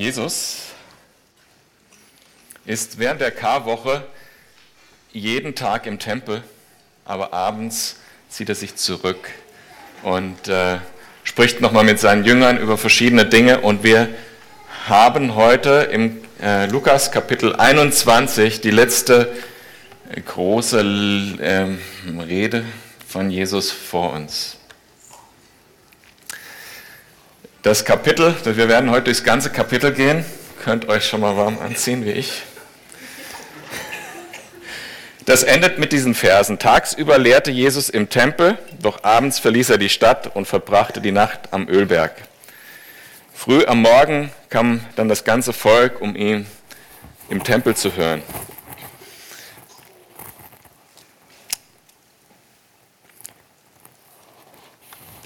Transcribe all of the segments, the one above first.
Jesus ist während der Karwoche jeden Tag im Tempel, aber abends zieht er sich zurück und äh, spricht nochmal mit seinen Jüngern über verschiedene Dinge. Und wir haben heute im äh, Lukas Kapitel 21 die letzte große äh, Rede von Jesus vor uns. Das Kapitel, wir werden heute durchs ganze Kapitel gehen, könnt euch schon mal warm anziehen wie ich. Das endet mit diesen Versen. Tagsüber lehrte Jesus im Tempel, doch abends verließ er die Stadt und verbrachte die Nacht am Ölberg. Früh am Morgen kam dann das ganze Volk, um ihn im Tempel zu hören.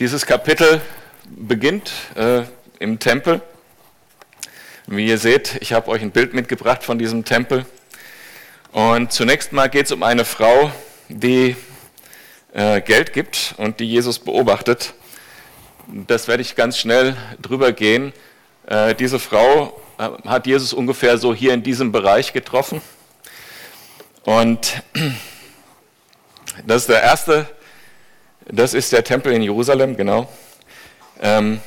Dieses Kapitel beginnt äh, im Tempel. Wie ihr seht, ich habe euch ein Bild mitgebracht von diesem Tempel. Und zunächst mal geht es um eine Frau, die äh, Geld gibt und die Jesus beobachtet. Das werde ich ganz schnell drüber gehen. Äh, diese Frau äh, hat Jesus ungefähr so hier in diesem Bereich getroffen. Und das ist der erste, das ist der Tempel in Jerusalem, genau. Ähm,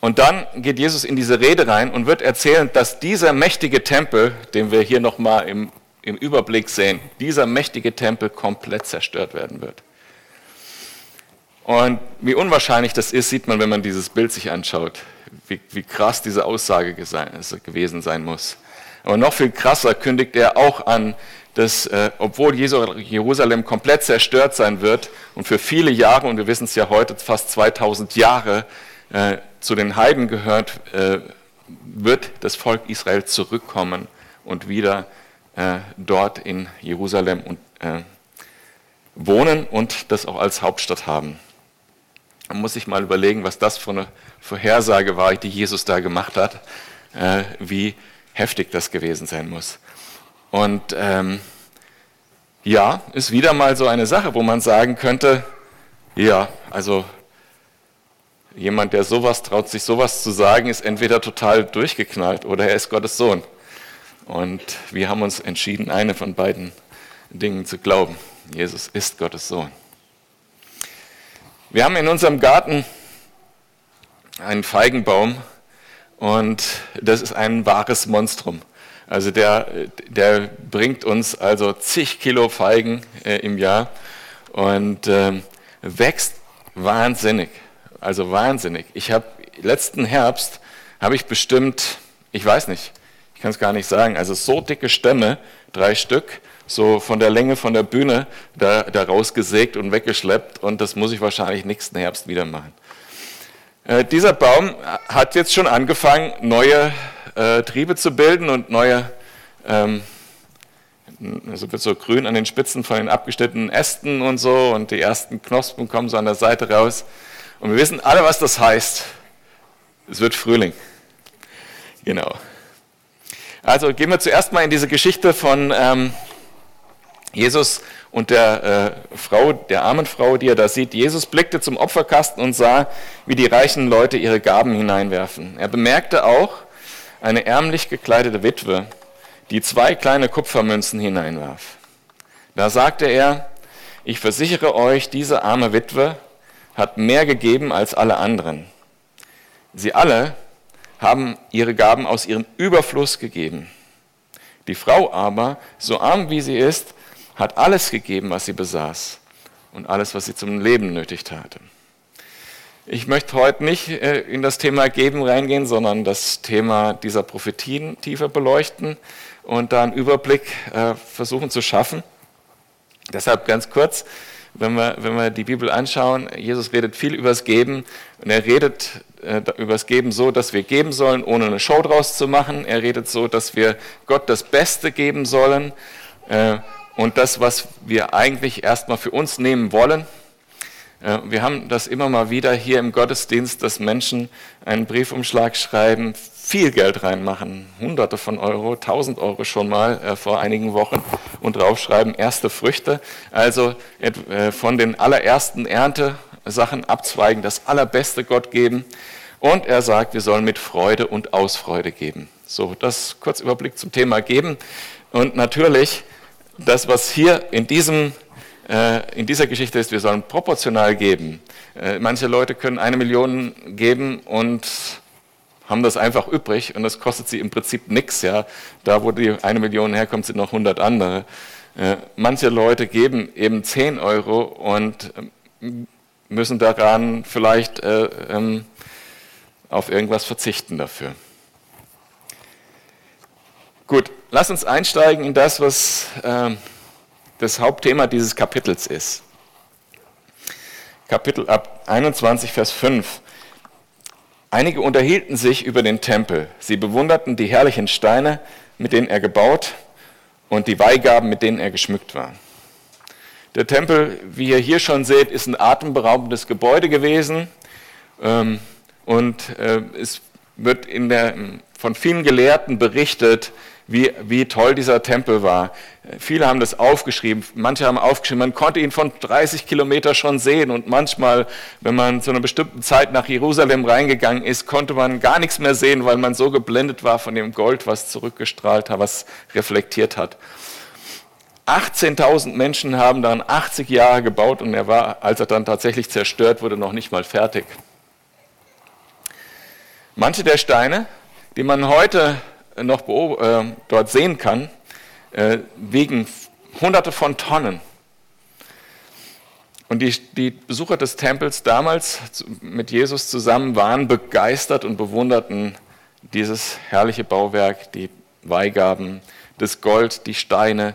und dann geht Jesus in diese Rede rein und wird erzählen, dass dieser mächtige Tempel, den wir hier nochmal im, im Überblick sehen, dieser mächtige Tempel komplett zerstört werden wird. Und wie unwahrscheinlich das ist, sieht man, wenn man dieses Bild sich anschaut, wie, wie krass diese Aussage gewesen sein muss. Aber noch viel krasser kündigt er auch an, dass äh, obwohl Jerusalem komplett zerstört sein wird und für viele Jahre, und wir wissen es ja heute, fast 2000 Jahre, äh, zu den Heiden gehört, äh, wird das Volk Israel zurückkommen und wieder äh, dort in Jerusalem und, äh, wohnen und das auch als Hauptstadt haben. Man muss sich mal überlegen, was das für eine Vorhersage war, die Jesus da gemacht hat, äh, wie heftig das gewesen sein muss. Und ähm, ja, ist wieder mal so eine Sache, wo man sagen könnte, ja, also Jemand, der sowas traut, sich sowas zu sagen, ist entweder total durchgeknallt oder er ist Gottes Sohn. Und wir haben uns entschieden, eine von beiden Dingen zu glauben. Jesus ist Gottes Sohn. Wir haben in unserem Garten einen Feigenbaum und das ist ein wahres Monstrum. Also der, der bringt uns also zig Kilo Feigen äh, im Jahr und äh, wächst wahnsinnig. Also wahnsinnig. Ich habe letzten Herbst habe ich bestimmt, ich weiß nicht, ich kann es gar nicht sagen, also so dicke Stämme, drei Stück, so von der Länge von der Bühne da, da rausgesägt und weggeschleppt und das muss ich wahrscheinlich nächsten Herbst wieder machen. Äh, dieser Baum hat jetzt schon angefangen, neue äh, Triebe zu bilden und neue, ähm, also wird so grün an den Spitzen von den abgeschnittenen Ästen und so und die ersten Knospen kommen so an der Seite raus. Und wir wissen alle, was das heißt. Es wird Frühling. Genau. Also gehen wir zuerst mal in diese Geschichte von ähm, Jesus und der äh, Frau, der armen Frau, die er da sieht. Jesus blickte zum Opferkasten und sah, wie die reichen Leute ihre Gaben hineinwerfen. Er bemerkte auch eine ärmlich gekleidete Witwe, die zwei kleine Kupfermünzen hineinwarf. Da sagte er, ich versichere euch, diese arme Witwe hat mehr gegeben als alle anderen. Sie alle haben ihre Gaben aus ihrem Überfluss gegeben. Die Frau aber, so arm wie sie ist, hat alles gegeben, was sie besaß und alles, was sie zum Leben nötig hatte. Ich möchte heute nicht äh, in das Thema Geben reingehen, sondern das Thema dieser Prophetien tiefer beleuchten und da einen Überblick äh, versuchen zu schaffen. Deshalb ganz kurz, wenn wir, wenn wir die Bibel anschauen, Jesus redet viel über das Geben und er redet äh, über das Geben so, dass wir geben sollen, ohne eine Show draus zu machen. Er redet so, dass wir Gott das Beste geben sollen und das, was wir eigentlich erstmal für uns nehmen wollen. Wir haben das immer mal wieder hier im Gottesdienst, dass Menschen einen Briefumschlag schreiben, viel Geld reinmachen, hunderte von Euro, tausend Euro schon mal äh, vor einigen Wochen und draufschreiben, erste Früchte, also äh, von den allerersten Erntesachen abzweigen, das allerbeste Gott geben Und er sagt, wir sollen mit Freude und Ausfreude geben. So, das kurz Überblick zum Thema geben. Und natürlich, das, was hier in, diesem, in dieser Geschichte ist, wir sollen proportional geben. Äh, manche Leute können eine Million geben und haben das einfach übrig und das kostet sie im Prinzip nichts. Ja. Da, wo die eine Million herkommt, sind noch 100 andere. Äh, manche Leute geben eben 10 Euro und ähm, müssen daran vielleicht äh, ähm, auf irgendwas verzichten dafür. Gut, lass uns einsteigen in das, was äh, das Hauptthema dieses Kapitels ist. Kapitel ab 21, Vers 5. Einige unterhielten sich über den Tempel. Sie bewunderten die herrlichen Steine, mit denen er gebaut und die Weihgaben, mit denen er geschmückt war. Der Tempel, wie ihr hier schon seht, ist ein atemberaubendes Gebäude gewesen. Ähm, und äh, es wird der, von vielen Gelehrten berichtet, wie, wie toll dieser Tempel war. Viele haben das aufgeschrieben, manche haben aufgeschrieben, man konnte ihn von 30 Kilometer schon sehen und manchmal, wenn man zu einer bestimmten Zeit nach Jerusalem reingegangen ist, konnte man gar nichts mehr sehen, weil man so geblendet war von dem Gold, was zurückgestrahlt hat, was reflektiert hat. 18.000 Menschen haben dann 80 Jahre gebaut und er war, als er dann tatsächlich zerstört wurde, noch nicht mal fertig. Manche der Steine, die man heute noch äh, dort sehen kann, äh, wiegen hunderte von Tonnen. Und die, die, Besucher des Tempels damals mit Jesus zusammen waren begeistert und bewunderten dieses herrliche Bauwerk, die Weihgaben, das Gold, die Steine,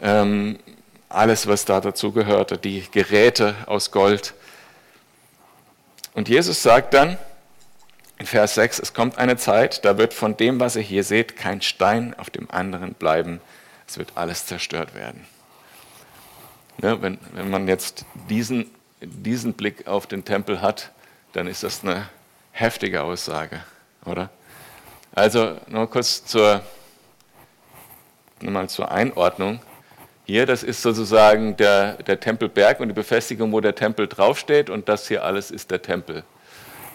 ähm, alles, was da dazu gehörte, die Geräte aus Gold. Und Jesus sagt dann, in Vers 6, es kommt eine Zeit, da wird von dem, was ihr hier seht, kein Stein auf dem anderen bleiben. Es wird alles zerstört werden. Ne, wenn, wenn man jetzt diesen, diesen Blick auf den Tempel hat, dann ist das eine heftige Aussage, oder? Also nur kurz zur, nochmal zur Einordnung. Hier, das ist sozusagen der, der Tempelberg und die Befestigung, wo der Tempel draufsteht und das hier alles ist der Tempel.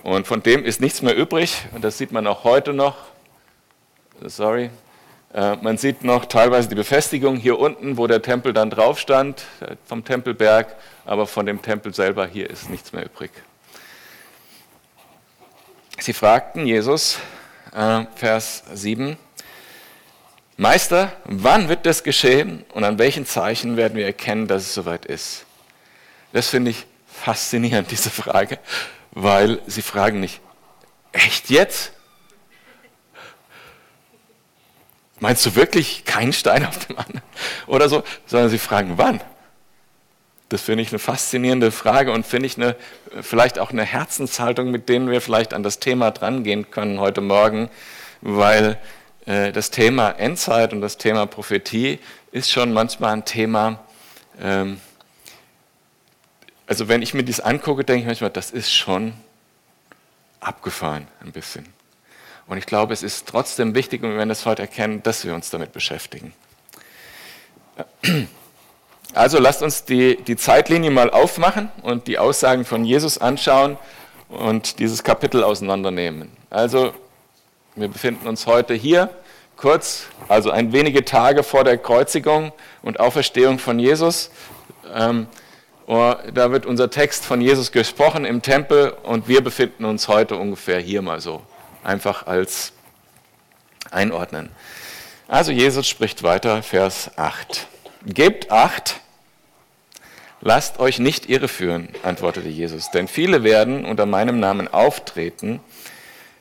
Und von dem ist nichts mehr übrig und das sieht man auch heute noch. Sorry. Äh, man sieht noch teilweise die Befestigung hier unten, wo der Tempel dann drauf stand, äh, vom Tempelberg, aber von dem Tempel selber hier ist nichts mehr übrig. Sie fragten Jesus, äh, Vers 7, Meister, wann wird das geschehen und an welchen Zeichen werden wir erkennen, dass es soweit ist? Das finde ich faszinierend, diese Frage, weil sie fragen nicht, echt jetzt? Meinst du wirklich keinen Stein auf dem anderen? Oder so, sondern sie fragen, wann? Das finde ich eine faszinierende Frage und finde ich eine, vielleicht auch eine Herzenshaltung, mit denen wir vielleicht an das Thema drangehen können heute Morgen, weil äh, das Thema Endzeit und das Thema Prophetie ist schon manchmal ein Thema, ähm, also wenn ich mir das angucke, denke ich manchmal, das ist schon abgefahren ein bisschen. Und ich glaube, es ist trotzdem wichtig, und wir werden das heute erkennen, dass wir uns damit beschäftigen. Also lasst uns die, die Zeitlinie mal aufmachen und die Aussagen von Jesus anschauen und dieses Kapitel auseinandernehmen. Also wir befinden uns heute hier, kurz, also ein wenige Tage vor der Kreuzigung und Auferstehung von Jesus. Ähm, da wird unser Text von Jesus gesprochen im Tempel und wir befinden uns heute ungefähr hier mal so. Einfach als Einordnen. Also Jesus spricht weiter, Vers 8. Gebt acht, lasst euch nicht irreführen, antwortete Jesus, denn viele werden unter meinem Namen auftreten.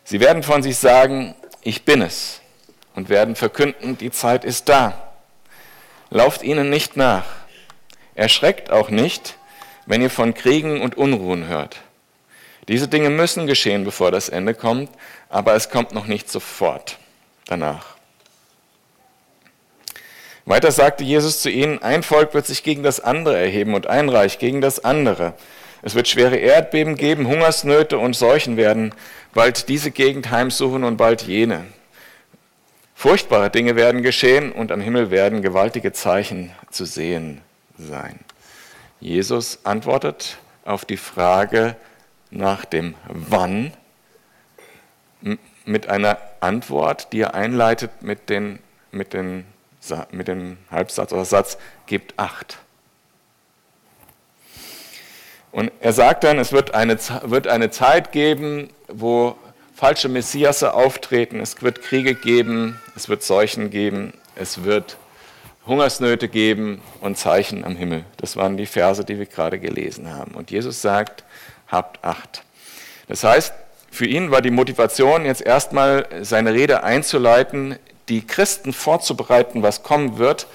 Sie werden von sich sagen, ich bin es und werden verkünden, die Zeit ist da. Lauft ihnen nicht nach. Erschreckt auch nicht, wenn ihr von Kriegen und Unruhen hört. Diese Dinge müssen geschehen, bevor das Ende kommt, aber es kommt noch nicht sofort danach. Weiter sagte Jesus zu ihnen, ein Volk wird sich gegen das andere erheben und ein Reich gegen das andere. Es wird schwere Erdbeben geben, Hungersnöte und Seuchen werden bald diese Gegend heimsuchen und bald jene. Furchtbare Dinge werden geschehen und am Himmel werden gewaltige Zeichen zu sehen sein. Jesus antwortet auf die Frage nach dem Wann mit einer Antwort, die er einleitet mit, den, mit, den, mit dem Halbsatz oder Satz, gebt acht. Und er sagt dann, es wird eine, wird eine Zeit geben, wo falsche Messiasse auftreten, es wird Kriege geben, es wird Seuchen geben, es wird Hungersnöte geben und Zeichen am Himmel. Das waren die Verse, die wir gerade gelesen haben. Und Jesus sagt, habt Acht. Das heißt, für ihn war die Motivation, jetzt erstmal seine Rede einzuleiten, die Christen vorzubereiten, was kommen wird,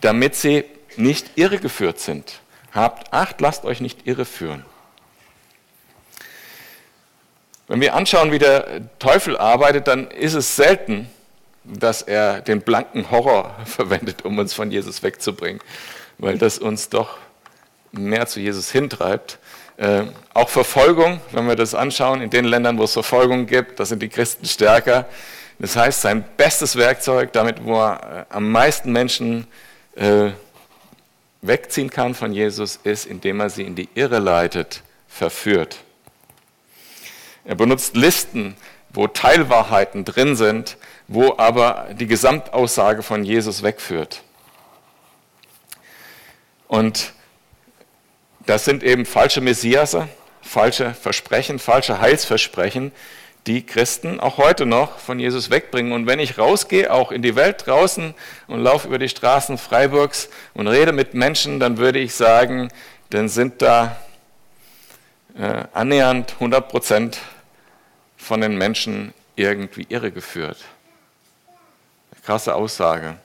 damit sie nicht irregeführt sind. Habt Acht, lasst euch nicht irreführen. Wenn wir anschauen, wie der Teufel arbeitet, dann ist es selten, dass er den blanken Horror verwendet, um uns von Jesus wegzubringen, weil das uns doch mehr zu Jesus hintreibt. Äh, auch Verfolgung, wenn wir das anschauen, in den Ländern, wo es Verfolgung gibt, da sind die Christen stärker. Das heißt, sein bestes Werkzeug, damit wo er äh, am meisten Menschen äh, wegziehen kann von Jesus, ist, indem er sie in die Irre leitet, verführt. Er benutzt Listen, wo Teilwahrheiten drin sind, wo aber die Gesamtaussage von Jesus wegführt. Und das sind eben falsche Messiasse, falsche Versprechen, falsche Heilsversprechen, die Christen auch heute noch von Jesus wegbringen. Und wenn ich rausgehe, auch in die Welt draußen und laufe über die Straßen Freiburgs und rede mit Menschen, dann würde ich sagen, dann sind da äh, annähernd 100 Prozent von den Menschen irgendwie irregeführt. Krasse Aussage.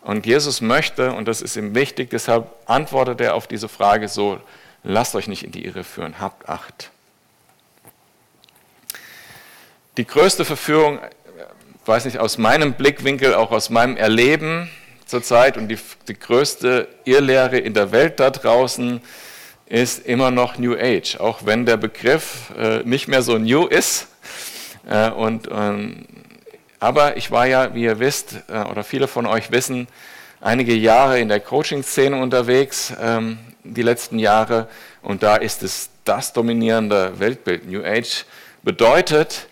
Und Jesus möchte, und das ist ihm wichtig, deshalb antwortet er auf diese Frage so, lasst euch nicht in die Irre führen, habt Acht. Die größte Verführung, weiß nicht, aus meinem Blickwinkel, auch aus meinem Erleben zurzeit und die, die größte Irrlehre in der Welt da draußen ist immer noch New Age, auch wenn der Begriff äh, nicht mehr so new ist. Äh, und, ähm, aber ich war ja, wie ihr wisst, äh, oder viele von euch wissen, einige Jahre in der Coaching-Szene unterwegs, ähm, die letzten Jahre, und da ist es das dominierende Weltbild. New Age bedeutet,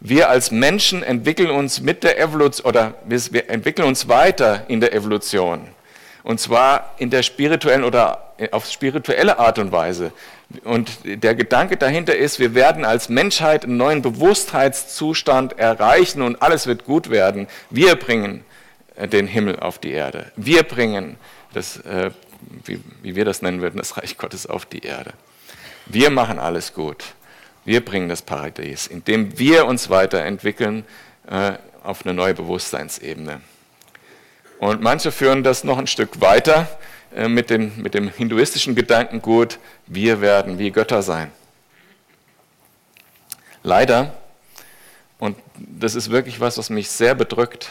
wir als Menschen entwickeln uns mit der Evolution oder wir entwickeln uns weiter in der Evolution. Und zwar in der spirituellen oder auf spirituelle Art und Weise. Und der Gedanke dahinter ist, wir werden als Menschheit einen neuen Bewusstheitszustand erreichen und alles wird gut werden. Wir bringen äh, den Himmel auf die Erde. Wir bringen das, äh, wie, wir das nennen würden, das Reich Gottes auf die Erde. Wir machen alles gut. Wir bringen das Paradies, indem wir uns weiterentwickeln äh, auf eine neue Bewusstseinsebene. Und manche führen das noch ein Stück weiter äh, mit, den, mit dem hinduistischen Gedankengut, wir werden wie Götter sein. Leider, und das ist wirklich was, was mich sehr bedrückt,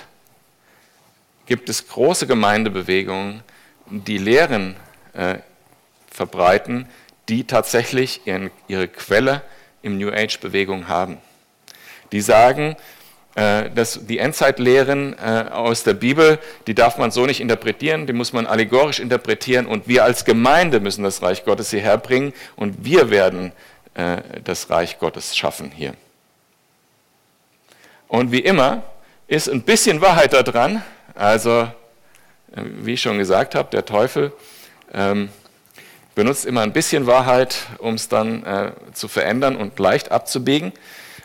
gibt es große Gemeindebewegungen, die Lehren äh, verbreiten, die tatsächlich ihren, ihre Quelle im New Age-Bewegung haben. Die sagen, dass die Endzeitlehren äh, aus der Bibel, die darf man so nicht interpretieren, die muss man allegorisch interpretieren und wir als Gemeinde müssen das Reich Gottes hierher bringen und wir werden äh, das Reich Gottes schaffen hier. Und wie immer ist ein bisschen Wahrheit da dran, also wie ich schon gesagt habe, der Teufel ähm, benutzt immer ein bisschen Wahrheit, um es dann zu verändern und leicht abzubiegen.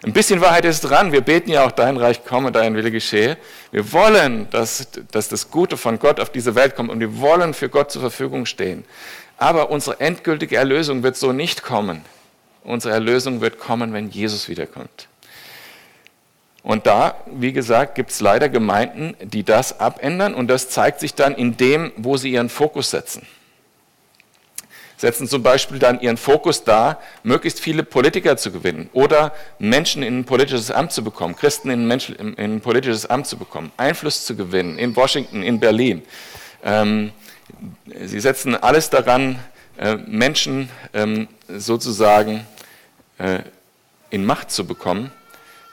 Ein bisschen Wahrheit ist dran. Wir beten ja auch, dein Reich komme, dein Wille geschehe. Wir wollen, dass, dass das Gute von Gott auf diese Welt kommt und wir wollen für Gott zur Verfügung stehen. Aber unsere endgültige Erlösung wird so nicht kommen. Unsere Erlösung wird kommen, wenn Jesus wiederkommt. Und da, wie gesagt, gibt es leider Gemeinden, die das abändern und das zeigt sich dann in dem, wo sie ihren Fokus setzen setzen zum Beispiel dann ihren Fokus da, möglichst viele Politiker zu gewinnen oder Menschen in ein politisches Amt zu bekommen, Christen in ein, Mensch, in ein politisches Amt zu bekommen, Einfluss zu gewinnen in Washington, in Berlin. Ähm, sie setzen alles daran, äh, Menschen ähm, sozusagen äh, in Macht zu bekommen,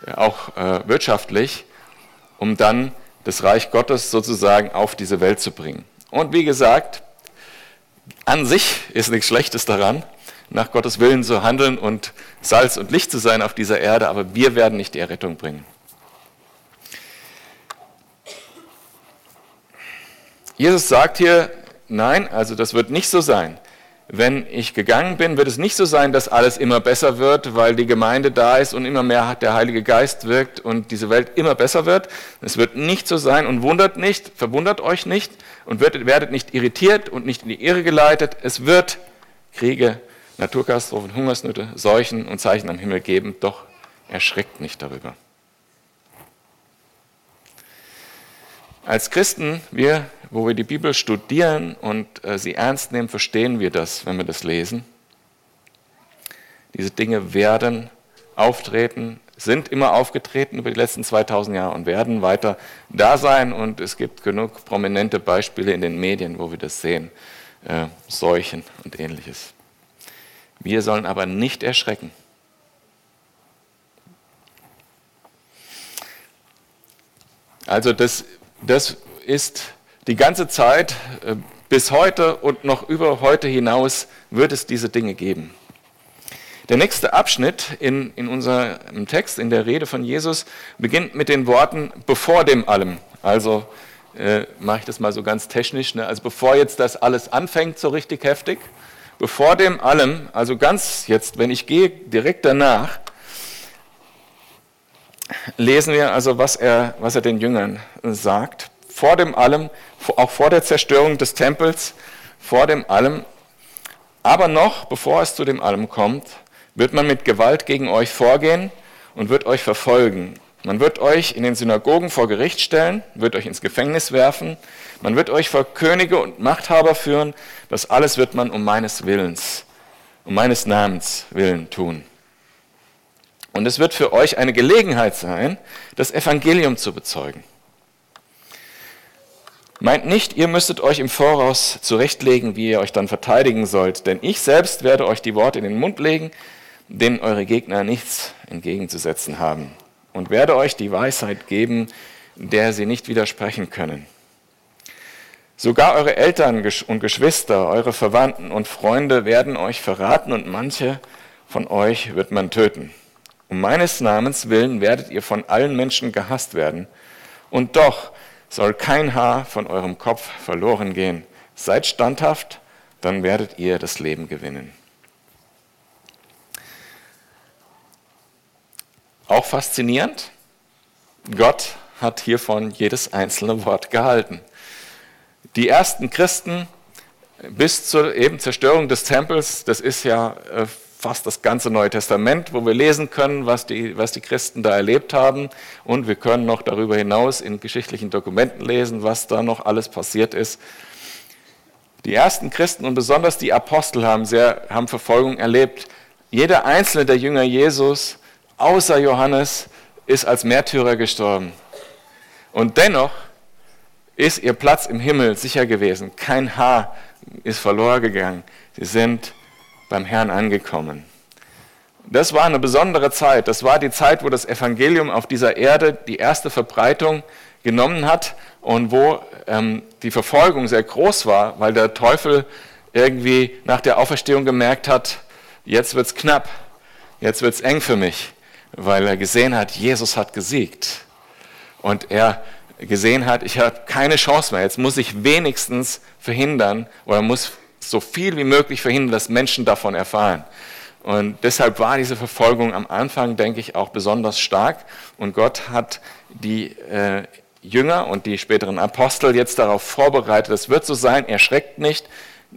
äh, auch äh, wirtschaftlich, um dann das Reich Gottes sozusagen auf diese Welt zu bringen. Und wie gesagt, an sich ist nichts Schlechtes daran, nach Gottes Willen zu handeln und Salz und Licht zu sein auf dieser Erde, aber wir werden nicht die Errettung bringen. Jesus sagt hier, nein, also das wird nicht so sein. Wenn ich gegangen bin, wird es nicht so sein, dass alles immer besser wird, weil die Gemeinde da ist und immer mehr der Heilige Geist wirkt und diese Welt immer besser wird. Es wird nicht so sein und wundert nicht, verwundert euch nicht und werdet nicht irritiert und nicht in die Irre geleitet. Es wird Kriege, Naturkatastrophen, Hungersnöte, Seuchen und Zeichen am Himmel geben, doch erschreckt nicht darüber. Als Christen, wir, wo wir die Bibel studieren und äh, sie ernst nehmen, verstehen wir das, wenn wir das lesen. Diese Dinge werden auftreten, sind immer aufgetreten über die letzten 2000 Jahre und werden weiter da sein. Und es gibt genug prominente Beispiele in den Medien, wo wir das sehen, äh, Seuchen und ähnliches. Wir sollen aber nicht erschrecken. Also das das ist die ganze Zeit äh, bis heute und noch über heute hinaus wird es diese Dinge geben. Der nächste Abschnitt in, in unserem Text, in der Rede von Jesus, beginnt mit den Worten bevor dem allem. Also äh, mache ich das mal so ganz technisch. Ne? Also bevor jetzt das alles anfängt, so richtig heftig, bevor dem allem, also ganz jetzt, wenn ich gehe direkt danach, lesen wir also, was er, was er den Jüngern sagt. Vor dem allem, auch vor der Zerstörung des Tempels, vor dem allem, aber noch, bevor es zu dem allem kommt, wird man mit Gewalt gegen euch vorgehen und wird euch verfolgen. Man wird euch in den Synagogen vor Gericht stellen, wird euch ins Gefängnis werfen, man wird euch vor Könige und Machthaber führen. Das alles wird man um meines Willens, um meines Namens willen tun. Und es wird für euch eine Gelegenheit sein, das Evangelium zu bezeugen. Meint nicht, ihr müsstet euch im Voraus zurechtlegen, wie ihr euch dann verteidigen sollt, denn ich selbst werde euch die Worte in den Mund legen, denen eure Gegner nichts entgegenzusetzen haben, und werde euch die Weisheit geben, der sie nicht widersprechen können. Sogar eure Eltern und Geschwister, eure Verwandten und Freunde werden euch verraten und manche von euch wird man töten. Um meines Namens willen werdet ihr von allen Menschen gehasst werden. Und doch soll kein Haar von eurem Kopf verloren gehen. Seid standhaft, dann werdet ihr das Leben gewinnen. Auch faszinierend, Gott hat hiervon jedes einzelne Wort gehalten. Die ersten Christen bis zur eben Zerstörung des Tempels, das ist ja äh, fast das ganze Neue Testament, wo wir lesen können, was die, was die Christen da erlebt haben. Und wir können noch darüber hinaus in geschichtlichen Dokumenten lesen, was da noch alles passiert ist. Die ersten Christen und besonders die Apostel haben, sehr, haben Verfolgung erlebt. Jeder einzelne der Jünger Jesus, außer Johannes, ist als Märtyrer gestorben. Und dennoch ist ihr Platz im Himmel sicher gewesen. Kein Haar ist verloren gegangen. Sie sind beim Herrn angekommen. Das war eine besondere Zeit. Das war die Zeit, wo das Evangelium auf dieser Erde die erste Verbreitung genommen hat und wo ähm, die Verfolgung sehr groß war, weil der Teufel irgendwie nach der Auferstehung gemerkt hat, jetzt wird es knapp, jetzt wird es eng für mich, weil er gesehen hat, Jesus hat gesiegt. Und er gesehen hat, ich habe keine Chance mehr, jetzt muss ich wenigstens verhindern oder muss so viel wie möglich verhindern, dass Menschen davon erfahren. Und deshalb war diese Verfolgung am Anfang, denke ich, auch besonders stark. Und Gott hat die äh, Jünger und die späteren Apostel jetzt darauf vorbereitet, es wird so sein, erschreckt nicht,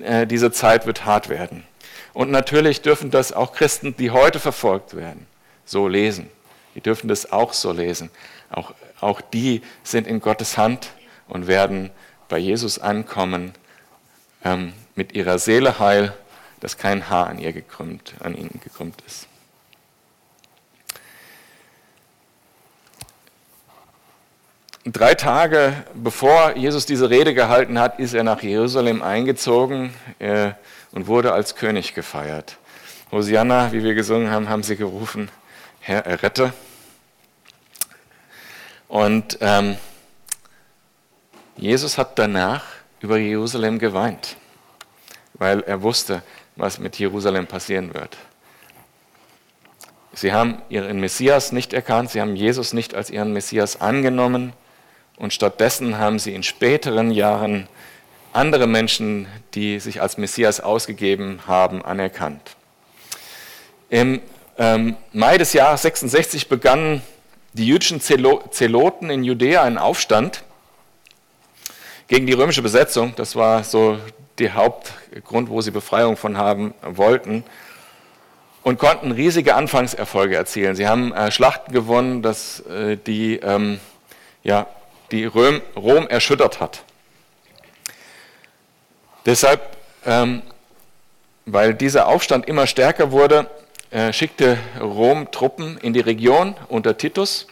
äh, diese Zeit wird hart werden. Und natürlich dürfen das auch Christen, die heute verfolgt werden, so lesen. Die dürfen das auch so lesen. Auch, auch die sind in Gottes Hand und werden bei Jesus ankommen. Ähm, mit ihrer Seele heil, dass kein Haar an, ihr gekrümmt, an ihnen gekrümmt ist. Drei Tage bevor Jesus diese Rede gehalten hat, ist er nach Jerusalem eingezogen äh, und wurde als König gefeiert. Hosianna, wie wir gesungen haben, haben sie gerufen, Herr, errette. Und ähm, Jesus hat danach über Jerusalem geweint weil er wusste, was mit Jerusalem passieren wird. Sie haben ihren Messias nicht erkannt, sie haben Jesus nicht als ihren Messias angenommen und stattdessen haben sie in späteren Jahren andere Menschen, die sich als Messias ausgegeben haben, anerkannt. Im ähm, Mai des Jahres 66 begannen die jüdischen Zeloten in Judäa einen Aufstand gegen die römische Besetzung. Das war so der Hauptgrund, wo sie Befreiung von haben wollten. Und konnten riesige Anfangserfolge erzielen. Sie haben äh, Schlachten gewonnen, dass äh, die, ähm, ja, die Röm, Rom erschüttert hat. Deshalb, ähm, weil dieser Aufstand immer stärker wurde, äh, schickte Rom Truppen in die Region unter Titus.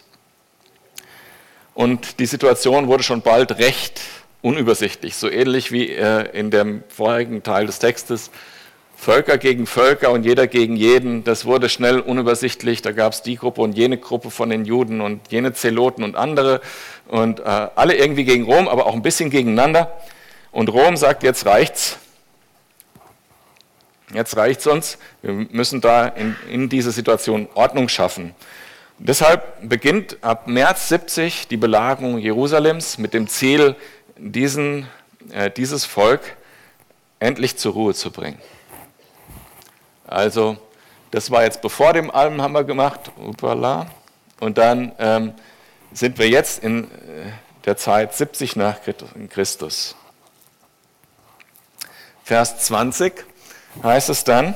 Und die Situation wurde schon bald recht unübersichtlich, so ähnlich wie äh, in dem vorigen Teil des Textes. Völker gegen Völker und jeder gegen jeden, das wurde schnell unübersichtlich. Da gab es die Gruppe und jene Gruppe von den Juden und jene Zeloten und andere und äh, alle irgendwie gegen Rom, aber auch ein bisschen gegeneinander. Und Rom sagt, jetzt reicht's. Jetzt reicht's uns. Wir müssen da in, in diese Situation Ordnung schaffen. Deshalb beginnt ab März 70 die Belagerung Jerusalems mit dem Ziel, diesen, äh, dieses Volk endlich zur Ruhe zu bringen. Also, das war jetzt bevor dem Almhammer gemacht, upala. und dann ähm, sind wir jetzt in äh, der Zeit 70 nach Christus. Vers 20 heißt es dann,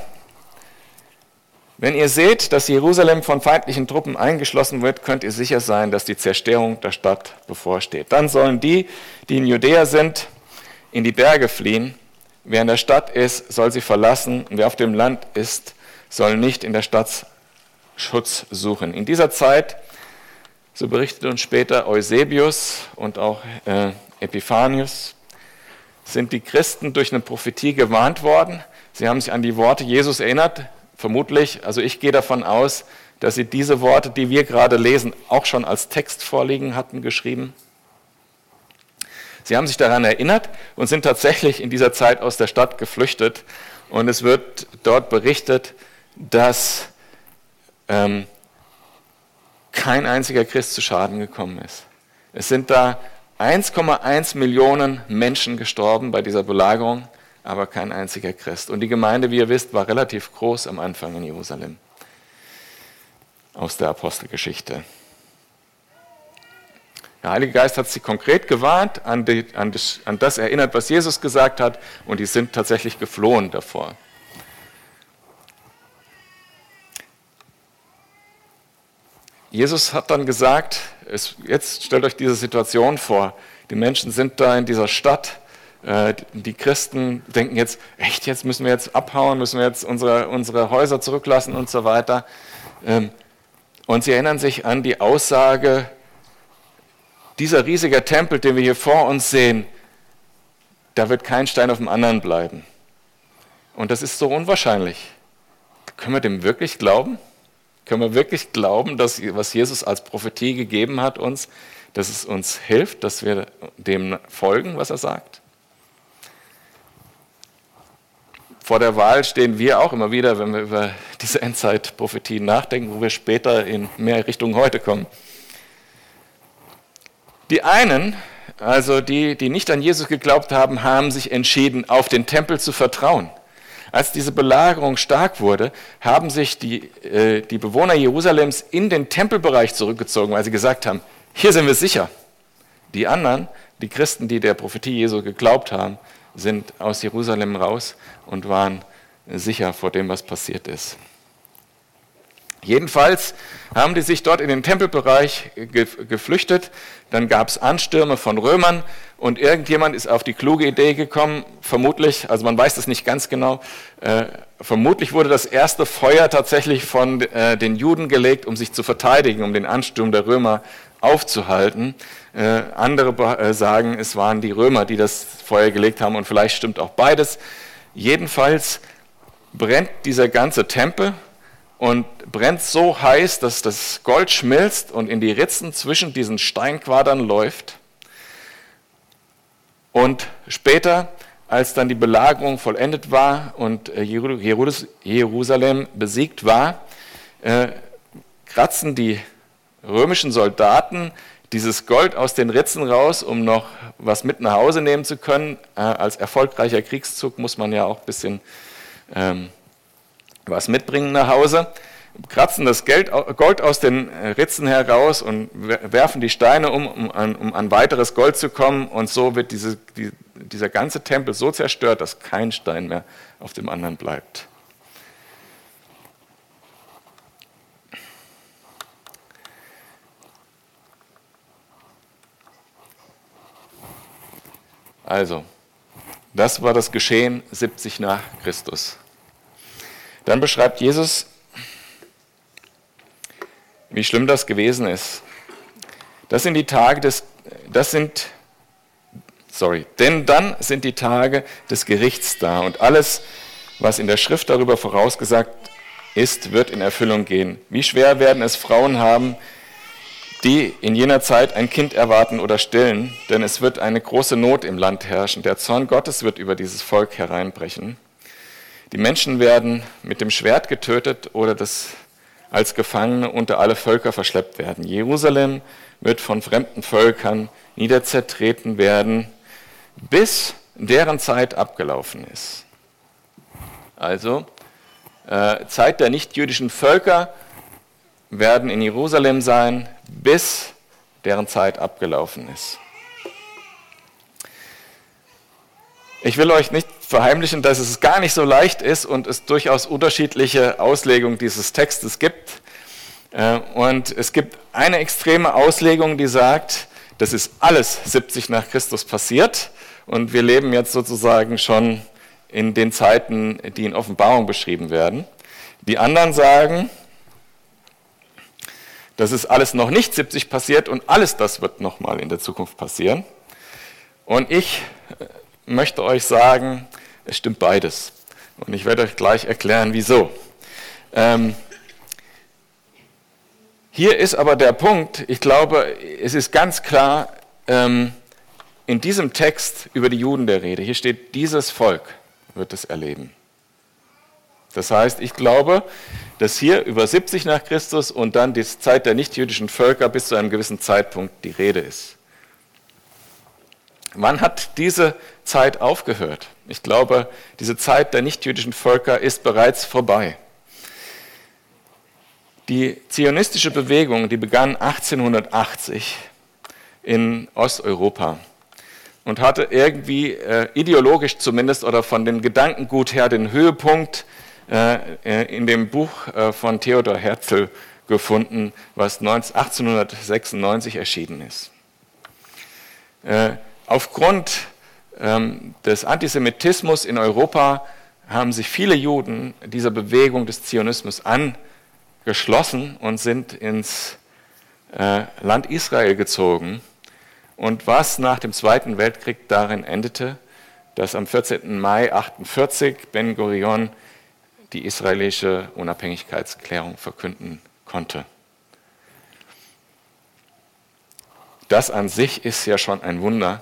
wenn ihr seht, dass Jerusalem von feindlichen Truppen eingeschlossen wird, könnt ihr sicher sein, dass die Zerstörung der Stadt bevorsteht. Dann sollen die, die in Judäa sind, in die Berge fliehen. Wer in der Stadt ist, soll sie verlassen. Und wer auf dem Land ist, soll nicht in der Stadt Schutz suchen. In dieser Zeit, so berichtet uns später Eusebius und auch äh, Epiphanius, sind die Christen durch eine Prophetie gewarnt worden. Sie haben sich an die Worte Jesus erinnert, vermutlich. Also ich gehe davon aus, dass sie diese Worte, die wir gerade lesen, auch schon als Text vorliegen hatten, geschrieben. Sie haben sich daran erinnert und sind tatsächlich in dieser Zeit aus der Stadt geflüchtet. Und es wird dort berichtet, dass ähm, kein einziger Christ zu Schaden gekommen ist. Es sind da 1,1 Millionen Menschen gestorben bei dieser Belagerung, aber kein einziger Christ. Und die Gemeinde, wie ihr wisst, war relativ groß am Anfang in Jerusalem aus der Apostelgeschichte. Der Heilige Geist hat sie konkret gewarnt, an, die, an, das, an das erinnert, was Jesus gesagt hat, und die sind tatsächlich geflohen davor. Jesus hat dann gesagt, es, jetzt stellt euch diese Situation vor. Die Menschen sind da in dieser Stadt. Äh, die Christen denken jetzt, echt, jetzt müssen wir jetzt abhauen, müssen wir jetzt unsere, unsere Häuser zurücklassen und so weiter. Ähm, und sie erinnern sich an die Aussage, dieser riesige Tempel, den wir hier vor uns sehen, da wird kein Stein auf dem anderen bleiben. Und das ist so unwahrscheinlich. Können wir dem wirklich glauben? Können wir wirklich glauben, dass was Jesus als Prophetie gegeben hat uns, dass es uns hilft, dass wir dem folgen, was er sagt? Vor der Wahl stehen wir auch immer wieder, wenn wir über diese Endzeitprophetien nachdenken, wo wir später in mehr Richtung heute kommen. Die einen, also die, die nicht an Jesus geglaubt haben, haben sich entschieden, auf den Tempel zu vertrauen. Als diese Belagerung stark wurde, haben sich die, äh, die Bewohner Jerusalems in den Tempelbereich zurückgezogen, weil sie gesagt haben, hier sind wir sicher. Die anderen, die Christen, die der Prophetie Jesu geglaubt haben, sind aus Jerusalem raus und waren sicher vor dem, was passiert ist. Jedenfalls haben die sich dort in den Tempelbereich geflüchtet. Dann gab es Anstürme von Römern und irgendjemand ist auf die kluge Idee gekommen, vermutlich, also man weiß das nicht ganz genau, äh, vermutlich wurde das erste Feuer tatsächlich von äh, den Juden gelegt, um sich zu verteidigen, um den Ansturm der Römer aufzuhalten. Äh, andere äh, sagen, es waren die Römer, die das Feuer gelegt haben und vielleicht stimmt auch beides. Jedenfalls brennt dieser ganze Tempel und brennt so heiß, dass das Gold schmilzt und in die Ritzen zwischen diesen Steinquadern läuft. Und später als dann die Belagerung vollendet war und äh, Jerusalem besiegt war, äh, kratzen die römischen Soldaten dieses Gold aus den Ritzen raus, um noch was mit nach Hause nehmen zu können. Äh, als erfolgreicher Kriegszug muss man ja auch ein bisschen ähm, was mitbringen nach Hause. Kratzen das Geld, Gold aus den Ritzen heraus und werfen die Steine um, um an, um an weiteres Gold zu kommen. Und so wird diese, die, dieser ganze Tempel so zerstört, dass kein Stein mehr auf dem anderen bleibt. Also, das war das Geschehen 70 nach Christus. Dann beschreibt Jesus, wie schlimm das gewesen ist. Das sind die Tage des, das sind, sorry, denn dann sind die Tage des Gerichts da und alles, was in der Schrift darüber vorausgesagt ist, wird in Erfüllung gehen. Wie schwer werden es Frauen haben, die in jener Zeit ein Kind erwarten oder stillen, denn es wird eine große Not im Land herrschen. Der Zorn Gottes wird über dieses Volk hereinbrechen. Die Menschen werden mit dem Schwert getötet oder das als Gefangene unter alle Völker verschleppt werden. Jerusalem wird von fremden Völkern niederzertreten werden, bis deren Zeit abgelaufen ist. Also äh, Zeit der nichtjüdischen Völker werden in Jerusalem sein, bis deren Zeit abgelaufen ist. Ich will euch nicht verheimlichen, dass es gar nicht so leicht ist und es durchaus unterschiedliche Auslegungen dieses Textes gibt. Äh, und es gibt eine extreme Auslegung, die sagt, das ist alles 70 nach Christus passiert und wir leben jetzt sozusagen schon in den Zeiten, die in Offenbarung beschrieben werden. Die anderen sagen, das ist alles noch nicht 70 passiert und alles das wird nochmal in der Zukunft passieren. Und ich äh, möchte euch sagen, es stimmt beides. Und ich werde euch gleich erklären, wieso. Ähm, hier ist aber der Punkt, ich glaube, es ist ganz klar ähm, in diesem Text über die Juden der Rede. Hier steht, dieses Volk wird es erleben. Das heißt, ich glaube, dass hier über 70 nach Christus und dann die Zeit der nichtjüdischen Völker bis zu einem gewissen Zeitpunkt die Rede ist. Wann hat diese Zeit aufgehört? Ich glaube, diese Zeit der nichtjüdischen Völker ist bereits vorbei. Die zionistische Bewegung, die begann 1880 in Osteuropa und hatte irgendwie äh, ideologisch zumindest oder von dem Gedankengut her den Höhepunkt in dem Buch äh, von Theodor Herzl gefunden, was 1896 erschienen ist. Aufgrund ähm, des Antisemitismus in Europa haben sich viele Juden dieser Bewegung des Zionismus angeschlossen und sind ins Land Israel gezogen. Und was nach dem Zweiten Weltkrieg darin endete, dass am 14. Mai 1948 Ben Gurion die israelische Unabhängigkeitserklärung verkünden konnte. Das an sich ist ja schon ein Wunder,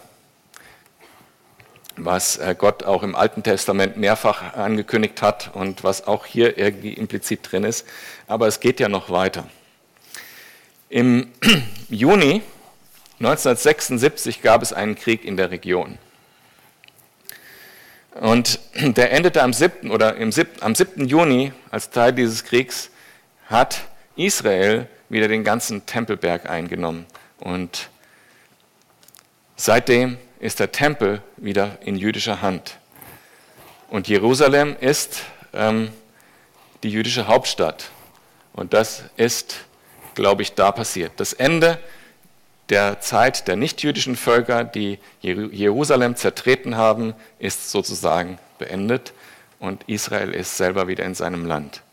was äh, Gott auch im Alten Testament mehrfach angekündigt hat und was auch hier irgendwie implizit drin ist. Aber es geht ja noch weiter. Im Juni 1976 gab es einen Krieg in der Region. Und der endete am 7. oder im 7, am 7. Juni als Teil dieses Kriegs hat Israel wieder den ganzen Tempelberg eingenommen. Und seitdem ist der Tempel wieder in jüdischer Hand. Und Jerusalem ist ähm, die jüdische Hauptstadt. Und das ist, glaube ich, da passiert. Das Ende der Zeit der nichtjüdischen Völker, die Jerusalem zertreten haben, ist sozusagen beendet und Israel ist selber wieder in seinem Land.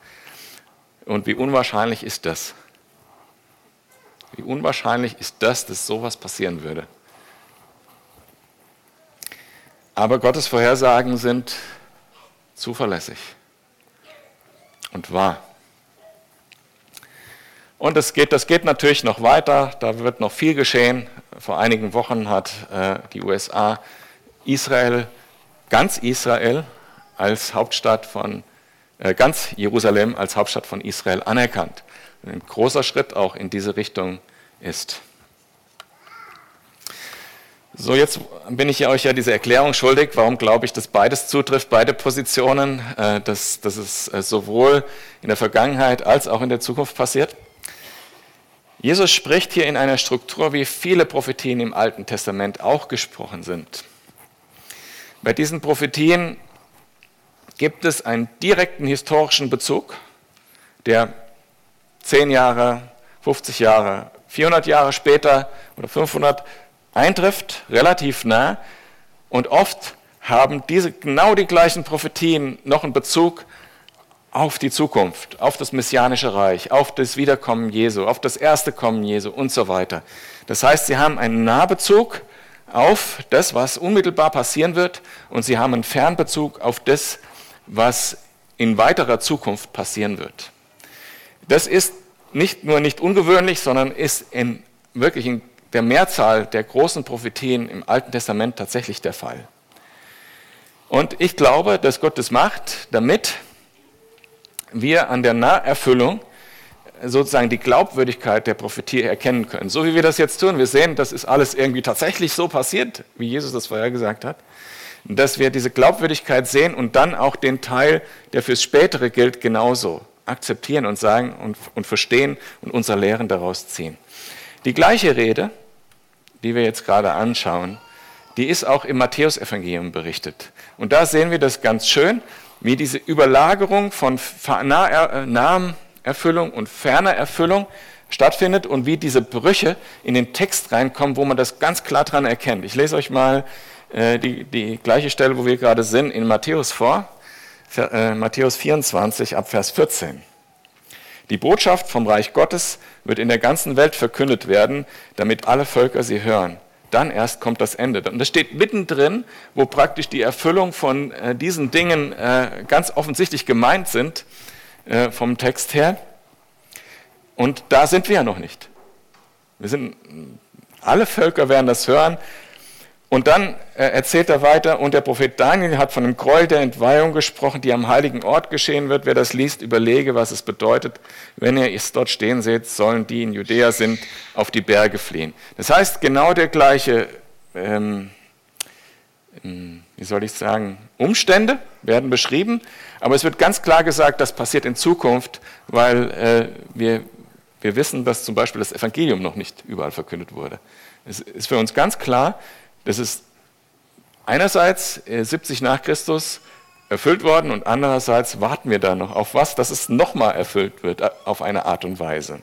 Und wie unwahrscheinlich ist das? Wie unwahrscheinlich ist das, dass sowas passieren würde? Aber Gottes Vorhersagen sind zuverlässig und wahr. Und das geht, das geht natürlich noch weiter, da wird noch viel geschehen. Vor einigen Wochen hat äh, die USA Israel ganz Israel als Hauptstadt von, äh, ganz Jerusalem als Hauptstadt von Israel anerkannt. Ein großer Schritt auch in diese Richtung ist. So, jetzt bin ich euch ja diese Erklärung schuldig, warum glaube ich, dass beides zutrifft, beide Positionen, äh, dass, dass es sowohl in der Vergangenheit als auch in der Zukunft passiert. Jesus spricht hier in einer Struktur, wie viele Prophetien im Alten Testament auch gesprochen sind. Bei diesen Prophetien gibt es einen direkten historischen Bezug, der 10 Jahre, 50 Jahre, 400 Jahre später oder 500 eintrifft, relativ nah. Und oft haben diese genau die gleichen Prophetien noch einen Bezug auf die Zukunft, auf das messianische Reich, auf das Wiederkommen Jesu, auf das erste Kommen Jesu und so weiter. Das heißt, sie haben einen Nahbezug auf das, was unmittelbar passieren wird und sie haben einen Fernbezug auf das, was in weiterer Zukunft passieren wird. Das ist nicht nur nicht ungewöhnlich, sondern ist in wirklich in der Mehrzahl der großen Prophetien im Alten Testament tatsächlich der Fall. Und ich glaube, dass Gott das macht, damit wir an der Naherfüllung sozusagen die Glaubwürdigkeit der Prophetie erkennen können. So wie wir das jetzt tun, wir sehen, das ist alles irgendwie tatsächlich so passiert, wie Jesus das vorher gesagt hat, dass wir diese Glaubwürdigkeit sehen und dann auch den Teil, der fürs Spätere gilt, genauso akzeptieren und sagen und, und verstehen und unsere Lehren daraus ziehen. Die gleiche Rede, die wir jetzt gerade anschauen, die ist auch im Matthäusevangelium berichtet. Und da sehen wir das ganz schön, wie diese Überlagerung von naher Erfüllung und ferner Erfüllung stattfindet und wie diese Brüche in den Text reinkommen, wo man das ganz klar dran erkennt. Ich lese euch mal äh, die, die gleiche Stelle, wo wir gerade sind, in Matthäus vor, äh, Matthäus 24 ab Vers 14. Die Botschaft vom Reich Gottes wird in der ganzen Welt verkündet werden, damit alle Völker sie hören. Dann erst kommt das Ende. Und das steht mittendrin, wo praktisch die Erfüllung von äh, diesen Dingen äh, ganz offensichtlich gemeint sind, äh, vom Text her. Und da sind wir ja noch nicht. Wir sind, alle Völker werden das hören, und dann äh, erzählt er weiter, und der Prophet Daniel hat von dem Gräuel der Entweihung gesprochen, die am heiligen Ort geschehen wird. Wer das liest, überlege, was es bedeutet. Wenn ihr es dort stehen seht, sollen die in Judäa sind, auf die Berge fliehen. Das heißt, genau der gleiche, ähm, ähm, wie soll ich sagen, Umstände werden beschrieben, aber es wird ganz klar gesagt, das passiert in Zukunft, weil äh, wir, wir wissen, dass zum Beispiel das Evangelium noch nicht überall verkündet wurde. Es ist für uns ganz klar, das ist einerseits 70 äh, nach Christus erfüllt worden und andererseits warten wir da noch auf was, dass es nochmal erfüllt wird äh, auf eine Art und Weise.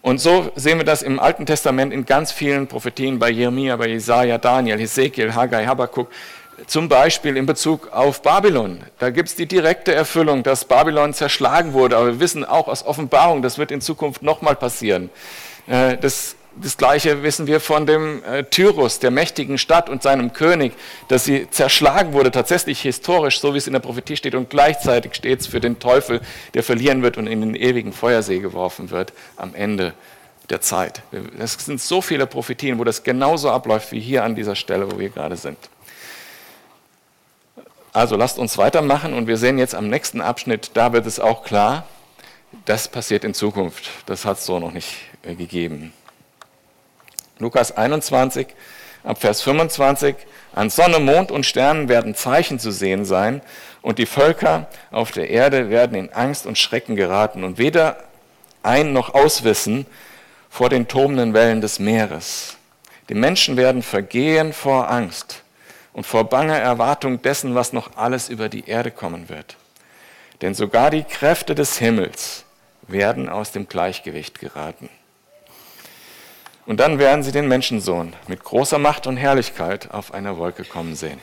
Und so sehen wir das im Alten Testament in ganz vielen Prophetien bei Jeremia, bei Jesaja, Daniel, Hesekiel, Haggai, Habakkuk. Zum Beispiel in Bezug auf Babylon. Da gibt es die direkte Erfüllung, dass Babylon zerschlagen wurde. Aber wir wissen auch aus Offenbarung, das wird in Zukunft nochmal passieren. Äh, das das gleiche wissen wir von dem äh, Tyrus, der mächtigen Stadt und seinem König, dass sie zerschlagen wurde, tatsächlich historisch, so wie es in der Prophetie steht, und gleichzeitig steht es für den Teufel, der verlieren wird und in den ewigen Feuersee geworfen wird am Ende der Zeit. Es sind so viele Prophetien, wo das genauso abläuft wie hier an dieser Stelle, wo wir gerade sind. Also lasst uns weitermachen und wir sehen jetzt am nächsten Abschnitt, da wird es auch klar, das passiert in Zukunft. Das hat es so noch nicht äh, gegeben. Lukas 21, ab Vers 25. An Sonne, Mond und Sternen werden Zeichen zu sehen sein und die Völker auf der Erde werden in Angst und Schrecken geraten und weder ein noch auswissen vor den tobenden Wellen des Meeres. Die Menschen werden vergehen vor Angst und vor banger Erwartung dessen, was noch alles über die Erde kommen wird. Denn sogar die Kräfte des Himmels werden aus dem Gleichgewicht geraten. Und dann werden sie den Menschensohn mit großer Macht und Herrlichkeit auf einer Wolke kommen sehen.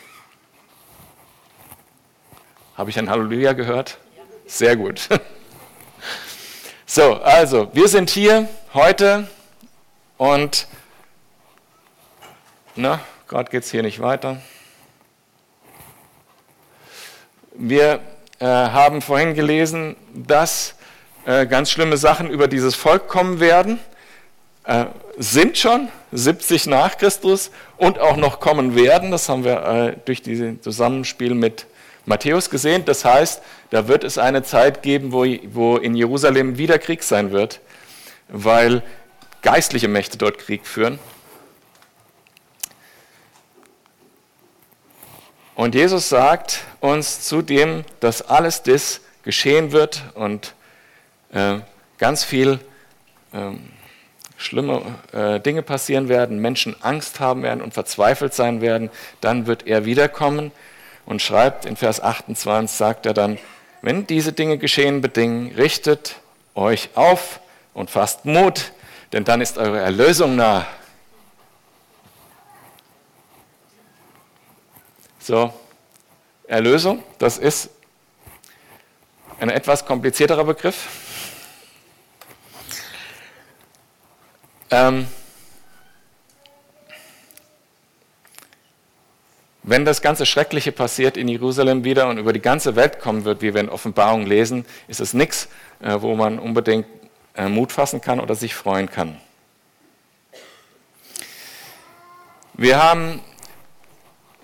Habe ich ein Halleluja gehört? Sehr gut. So, also, wir sind hier heute und, na, gerade geht es hier nicht weiter. Wir äh, haben vorhin gelesen, dass äh, ganz schlimme Sachen über dieses Volk kommen werden. Äh, sind schon, 70 nach Christus und auch noch kommen werden. Das haben wir äh, durch dieses Zusammenspiel mit Matthäus gesehen. Das heißt, da wird es eine Zeit geben, wo, wo in Jerusalem wieder Krieg sein wird, weil geistliche Mächte dort Krieg führen. Und Jesus sagt uns zudem, dass alles das geschehen wird und äh, ganz viel äh, schlimme äh, Dinge passieren werden, Menschen Angst haben werden und verzweifelt sein werden. Dann wird er wiederkommen und schreibt in Vers 28, sagt er dann, wenn diese Dinge geschehen bedingen, richtet euch auf und fasst Mut, denn dann ist eure Erlösung nah. So, Erlösung, das ist ein etwas komplizierterer Begriff. Ähm, Wenn das ganze Schreckliche passiert in Jerusalem wieder und über die ganze Welt kommen wird, wie wir in Offenbarung lesen, ist es nichts, äh, wo man unbedingt äh, Mut fassen kann oder sich freuen kann. Wir haben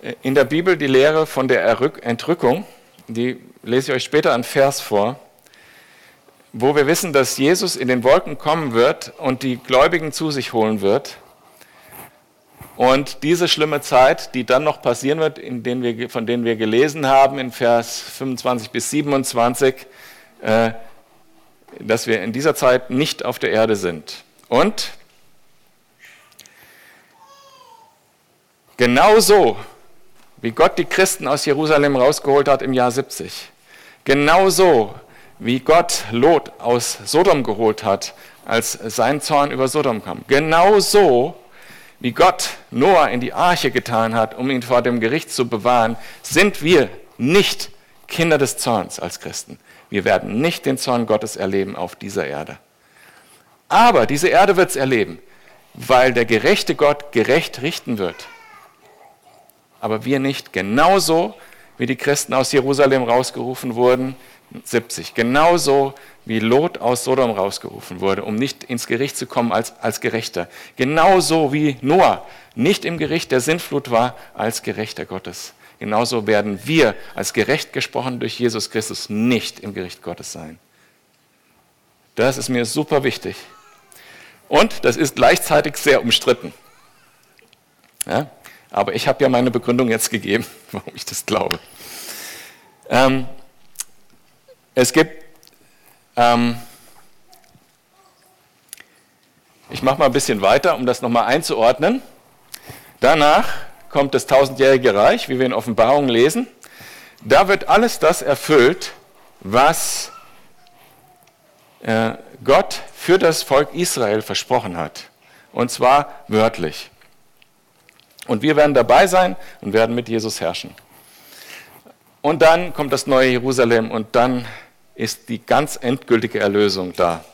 äh, in der Bibel die Lehre von der Entrückung, die lese ich euch später an Vers vor, wo wir wissen, dass Jesus in den Wolken kommen wird und die Gläubigen zu sich holen wird und diese schlimme Zeit, die dann noch passieren wird, in denen wir, von denen wir gelesen haben in Vers 25 bis 27, äh, dass wir in dieser Zeit nicht auf der Erde sind. Und genauso wie Gott die Christen aus Jerusalem rausgeholt hat im Jahr 70, genauso wie Gott Lot aus Sodom geholt hat, als sein Zorn über Sodom kam, genauso wie Gott Noah in die Arche getan hat, um ihn vor dem Gericht zu bewahren, sind wir nicht Kinder des Zorns als Christen. Wir werden nicht den Zorn Gottes erleben auf dieser Erde. Aber diese Erde wird es erleben, weil der gerechte Gott gerecht richten wird. Aber wir nicht. Genauso wie die Christen aus Jerusalem rausgerufen wurden, 70. Genauso wie Lot aus Sodom rausgerufen wurde, um nicht ins Gericht zu kommen als, als Gerechter. Genauso wie Noah nicht im Gericht der Sintflut war als Gerechter Gottes. Genauso werden wir als gerecht gesprochen durch Jesus Christus nicht im Gericht Gottes sein. Das ist mir super wichtig. Und das ist gleichzeitig sehr umstritten. Ja? Aber ich habe ja meine Begründung jetzt gegeben, warum ich das glaube. Ähm, es gibt, ähm, ich mache mal ein bisschen weiter, um das nochmal einzuordnen. Danach kommt das tausendjährige Reich, wie wir in Offenbarung lesen. Da wird alles das erfüllt, was äh, Gott für das Volk Israel versprochen hat. Und zwar wörtlich. Und wir werden dabei sein und werden mit Jesus herrschen. Und dann kommt das neue Jerusalem und dann ist die ganz endgültige Erlösung da,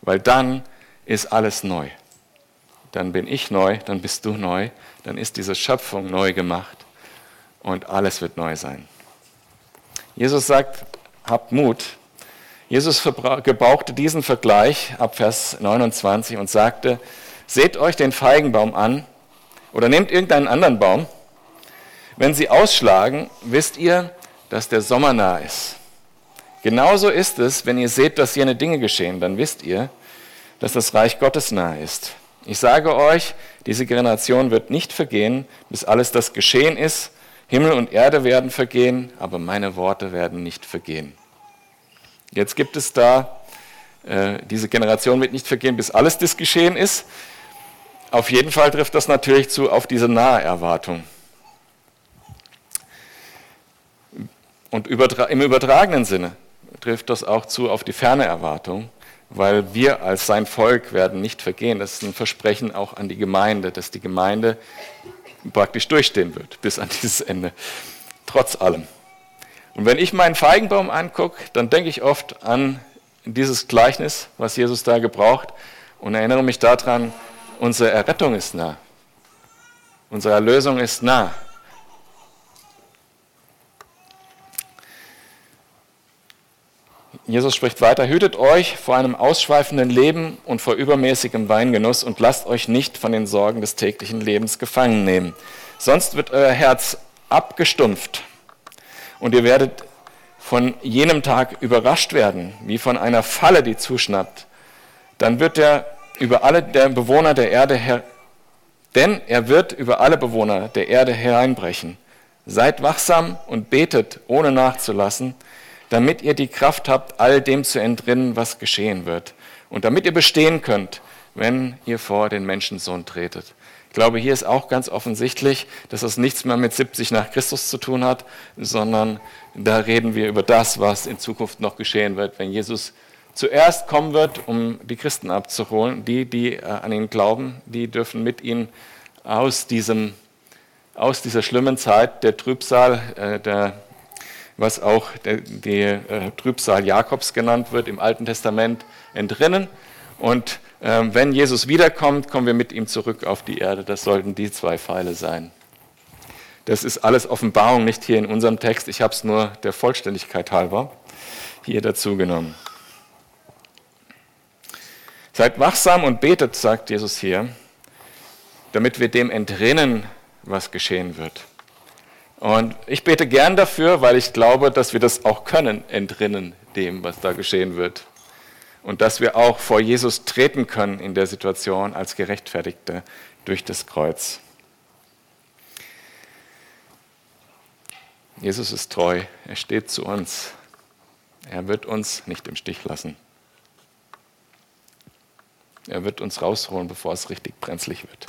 weil dann ist alles neu. Dann bin ich neu, dann bist du neu, dann ist diese Schöpfung neu gemacht und alles wird neu sein. Jesus sagt, habt Mut. Jesus gebrauchte diesen Vergleich ab Vers 29 und sagte, seht euch den Feigenbaum an oder nehmt irgendeinen anderen Baum. Wenn sie ausschlagen, wisst ihr, dass der Sommer nah ist. Genauso ist es, wenn ihr seht, dass jene Dinge geschehen, dann wisst ihr, dass das Reich Gottes nahe ist. Ich sage euch, diese Generation wird nicht vergehen, bis alles das geschehen ist. Himmel und Erde werden vergehen, aber meine Worte werden nicht vergehen. Jetzt gibt es da, äh, diese Generation wird nicht vergehen, bis alles das geschehen ist. Auf jeden Fall trifft das natürlich zu auf diese Naherwartung. Und im übertragenen Sinne trifft das auch zu auf die ferne Erwartung, weil wir als sein Volk werden nicht vergehen. Das ist ein Versprechen auch an die Gemeinde, dass die Gemeinde praktisch durchstehen wird bis an dieses Ende, trotz allem. Und wenn ich meinen Feigenbaum angucke, dann denke ich oft an dieses Gleichnis, was Jesus da gebraucht und erinnere mich daran, unsere Errettung ist nah. Unsere Erlösung ist nah. Jesus spricht weiter, hütet euch vor einem ausschweifenden Leben und vor übermäßigem Weingenuss und lasst euch nicht von den Sorgen des täglichen Lebens gefangen nehmen. Sonst wird euer Herz abgestumpft und ihr werdet von jenem Tag überrascht werden, wie von einer Falle, die zuschnappt. Dann wird er über alle der Bewohner der Erde her denn er wird über alle Bewohner der Erde hereinbrechen. Seid wachsam und betet, ohne nachzulassen, damit ihr die Kraft habt, all dem zu entrinnen, was geschehen wird. Und damit ihr bestehen könnt, wenn ihr vor den Menschensohn tretet. Ich glaube, hier ist auch ganz offensichtlich, dass das nichts mehr mit 70 nach Christus zu tun hat, sondern da reden wir über das, was in Zukunft noch geschehen wird, wenn Jesus zuerst kommen wird, um die Christen abzuholen. Die, die äh, an ihn glauben, die dürfen mit ihm aus, aus dieser schlimmen Zeit der Trübsal, äh, der, was auch der, die äh, Trübsal Jakobs genannt wird im Alten Testament, entrinnen. Und ähm, wenn Jesus wiederkommt, kommen wir mit ihm zurück auf die Erde. Das sollten die zwei Pfeile sein. Das ist alles Offenbarung, nicht hier in unserem Text. Ich habe es nur der Vollständigkeit halber hier dazu genommen. Seid wachsam und betet, sagt Jesus hier, damit wir dem entrinnen, was geschehen wird. Und ich bete gern dafür, weil ich glaube, dass wir das auch können, entrinnen dem, was da geschehen wird. Und dass wir auch vor Jesus treten können in der Situation als Gerechtfertigte durch das Kreuz. Jesus ist treu, er steht zu uns. Er wird uns nicht im Stich lassen. Er wird uns rausholen, bevor es richtig brenzlig wird.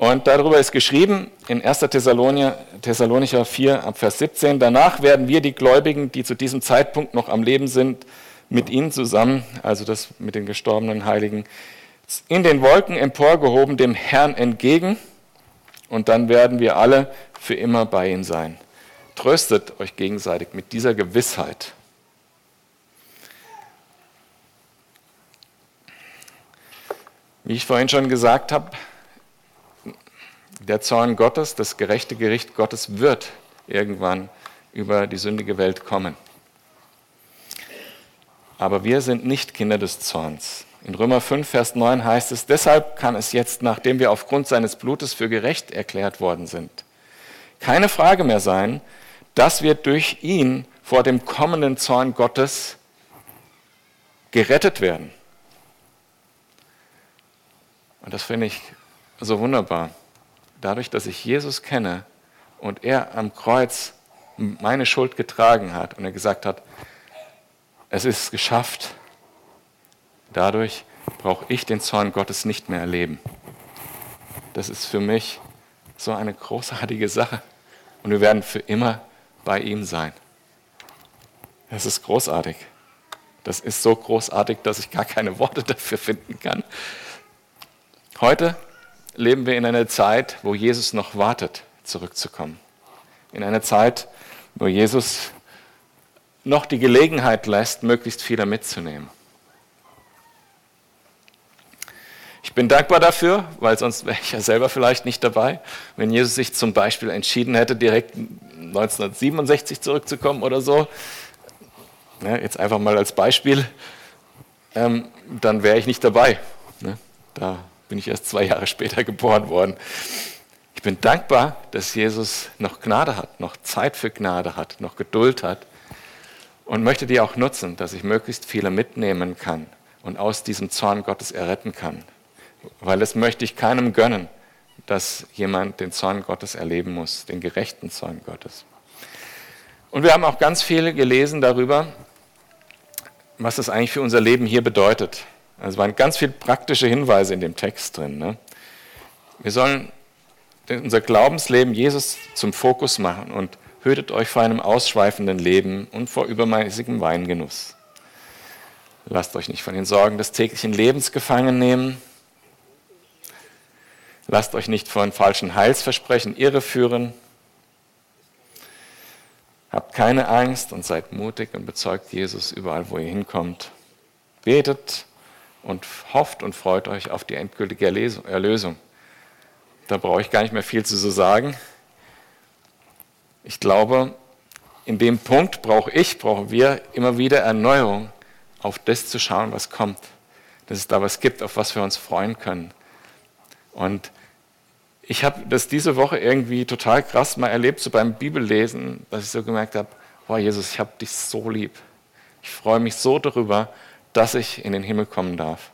Und darüber ist geschrieben in 1. Thessalonicher 4 ab Vers 17, danach werden wir die Gläubigen, die zu diesem Zeitpunkt noch am Leben sind, mit ihnen zusammen, also das mit den gestorbenen Heiligen, in den Wolken emporgehoben dem Herrn entgegen und dann werden wir alle für immer bei ihm sein. Tröstet euch gegenseitig mit dieser Gewissheit. Wie ich vorhin schon gesagt habe, der Zorn Gottes, das gerechte Gericht Gottes wird irgendwann über die sündige Welt kommen. Aber wir sind nicht Kinder des Zorns. In Römer 5, Vers 9 heißt es, deshalb kann es jetzt, nachdem wir aufgrund seines Blutes für gerecht erklärt worden sind, keine Frage mehr sein, dass wir durch ihn vor dem kommenden Zorn Gottes gerettet werden. Und das finde ich so wunderbar. Dadurch, dass ich Jesus kenne und er am Kreuz meine Schuld getragen hat und er gesagt hat, es ist geschafft, dadurch brauche ich den Zorn Gottes nicht mehr erleben. Das ist für mich so eine großartige Sache. Und wir werden für immer bei ihm sein. Das ist großartig. Das ist so großartig, dass ich gar keine Worte dafür finden kann. Heute leben wir in einer Zeit, wo Jesus noch wartet, zurückzukommen. In einer Zeit, wo Jesus noch die Gelegenheit lässt, möglichst viele mitzunehmen. Ich bin dankbar dafür, weil sonst wäre ich ja selber vielleicht nicht dabei, wenn Jesus sich zum Beispiel entschieden hätte, direkt 1967 zurückzukommen oder so. Ja, jetzt einfach mal als Beispiel, ähm, dann wäre ich nicht dabei. Ne? Da bin ich erst zwei Jahre später geboren worden. Ich bin dankbar, dass Jesus noch Gnade hat, noch Zeit für Gnade hat, noch Geduld hat und möchte die auch nutzen, dass ich möglichst viele mitnehmen kann und aus diesem Zorn Gottes erretten kann. Weil das möchte ich keinem gönnen, dass jemand den Zorn Gottes erleben muss, den gerechten Zorn Gottes. Und wir haben auch ganz viel gelesen darüber, was das eigentlich für unser Leben hier bedeutet. Also waren ganz viele praktische Hinweise in dem Text drin. Ne? Wir sollen unser Glaubensleben Jesus zum Fokus machen und hütet euch vor einem ausschweifenden Leben und vor übermäßigem Weingenuss. Lasst euch nicht von den Sorgen des täglichen Lebens gefangen nehmen. Lasst euch nicht von falschen Heilsversprechen irreführen. Habt keine Angst und seid mutig und bezeugt Jesus überall, wo ihr hinkommt. Betet und hofft und freut euch auf die endgültige Erlösung. Da brauche ich gar nicht mehr viel zu sagen. Ich glaube, in dem Punkt brauche ich, brauchen wir immer wieder Erneuerung, auf das zu schauen, was kommt. Dass es da was gibt, auf was wir uns freuen können. Und ich habe das diese Woche irgendwie total krass mal erlebt, so beim Bibellesen, dass ich so gemerkt habe, boah Jesus, ich habe dich so lieb. Ich freue mich so darüber, dass ich in den Himmel kommen darf.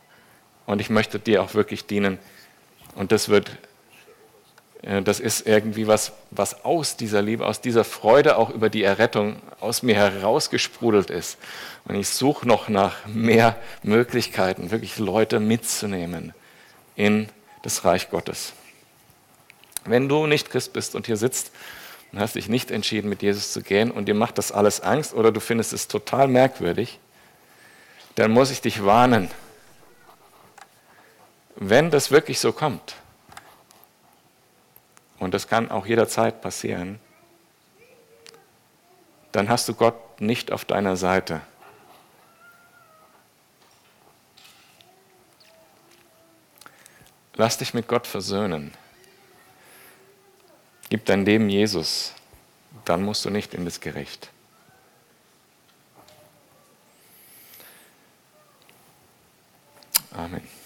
Und ich möchte dir auch wirklich dienen. Und das wird, äh, das ist irgendwie was, was aus dieser Liebe, aus dieser Freude auch über die Errettung aus mir herausgesprudelt ist. Und ich suche noch nach mehr Möglichkeiten, wirklich Leute mitzunehmen in das Reich Gottes. Wenn du nicht Christ bist und hier sitzt und hast dich nicht entschieden, mit Jesus zu gehen und dir macht das alles Angst oder du findest es total merkwürdig, dann muss ich dich warnen. Wenn das wirklich so kommt, und das kann auch jederzeit passieren, dann hast du Gott nicht auf deiner Seite. Lass dich mit Gott versöhnen. Gib dein Leben Jesus, dann musst du nicht in das Gericht. Amen.